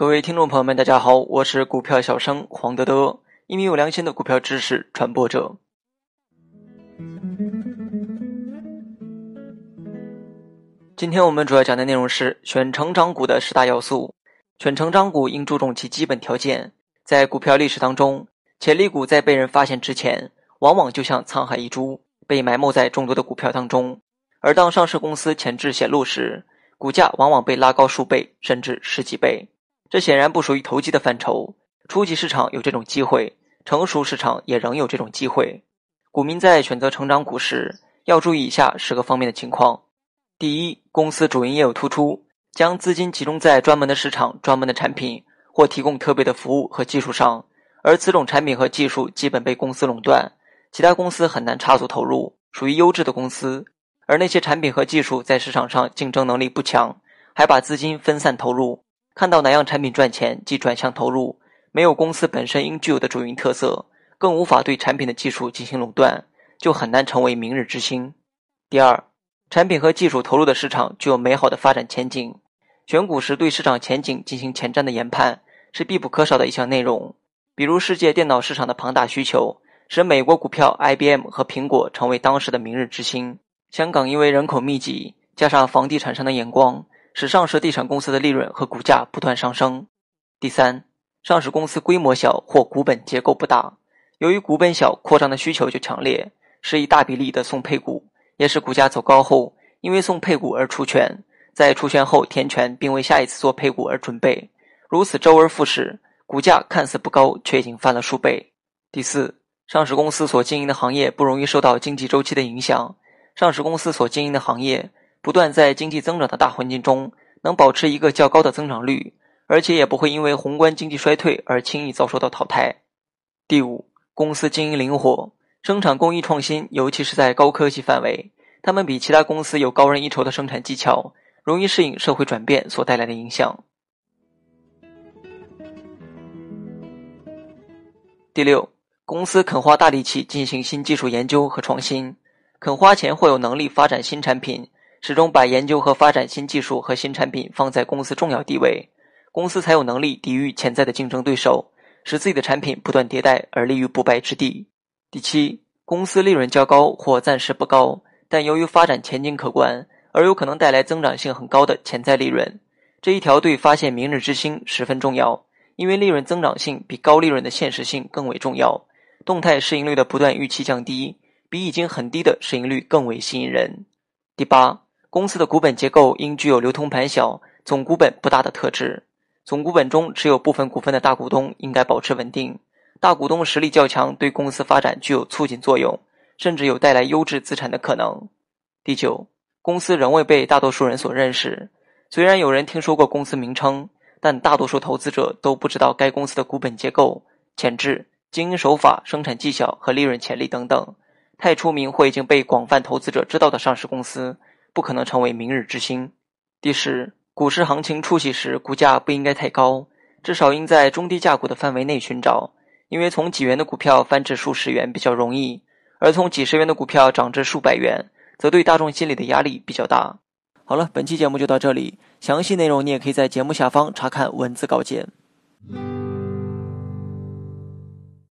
各位听众朋友们，大家好，我是股票小生黄德德，一名有良心的股票知识传播者。今天我们主要讲的内容是选成长股的十大要素。选成长股应注重其基本条件。在股票历史当中，潜力股在被人发现之前，往往就像沧海一珠，被埋没在众多的股票当中。而当上市公司潜质显露时，股价往往被拉高数倍，甚至十几倍。这显然不属于投机的范畴。初级市场有这种机会，成熟市场也仍有这种机会。股民在选择成长股时，要注意以下十个方面的情况：第一，公司主营业务突出，将资金集中在专门的市场、专门的产品或提供特别的服务和技术上，而此种产品和技术基本被公司垄断，其他公司很难插足投入，属于优质的公司。而那些产品和技术在市场上竞争能力不强，还把资金分散投入。看到哪样产品赚钱即转向投入，没有公司本身应具有的主营特色，更无法对产品的技术进行垄断，就很难成为明日之星。第二，产品和技术投入的市场具有美好的发展前景。选股时对市场前景进行前瞻的研判是必不可少的一项内容。比如，世界电脑市场的庞大需求使美国股票 IBM 和苹果成为当时的明日之星。香港因为人口密集，加上房地产商的眼光。使上市地产公司的利润和股价不断上升。第三，上市公司规模小或股本结构不大，由于股本小，扩张的需求就强烈，是一大比例的送配股，也是股价走高后，因为送配股而出权，在出权后填权，并为下一次做配股而准备，如此周而复始，股价看似不高，却已经翻了数倍。第四，上市公司所经营的行业不容易受到经济周期的影响，上市公司所经营的行业。不断在经济增长的大环境中，能保持一个较高的增长率，而且也不会因为宏观经济衰退而轻易遭受到淘汰。第五，公司经营灵活，生产工艺创新，尤其是在高科技范围，他们比其他公司有高人一筹的生产技巧，容易适应社会转变所带来的影响。第六，公司肯花大力气进行新技术研究和创新，肯花钱或有能力发展新产品。始终把研究和发展新技术和新产品放在公司重要地位，公司才有能力抵御潜在的竞争对手，使自己的产品不断迭代而立于不败之地。第七，公司利润较高或暂时不高，但由于发展前景可观而有可能带来增长性很高的潜在利润。这一条对发现明日之星十分重要，因为利润增长性比高利润的现实性更为重要。动态市盈率的不断预期降低，比已经很低的市盈率更为吸引人。第八。公司的股本结构应具有流通盘小、总股本不大的特质。总股本中持有部分股份的大股东应该保持稳定，大股东实力较强，对公司发展具有促进作用，甚至有带来优质资产的可能。第九，公司仍未被大多数人所认识。虽然有人听说过公司名称，但大多数投资者都不知道该公司的股本结构、潜质、经营手法、生产技巧和利润潜力等等。太出名或已经被广泛投资者知道的上市公司。不可能成为明日之星。第十，股市行情初期时，股价不应该太高，至少应在中低价股的范围内寻找。因为从几元的股票翻至数十元比较容易，而从几十元的股票涨至数百元，则对大众心理的压力比较大。好了，本期节目就到这里，详细内容你也可以在节目下方查看文字稿件。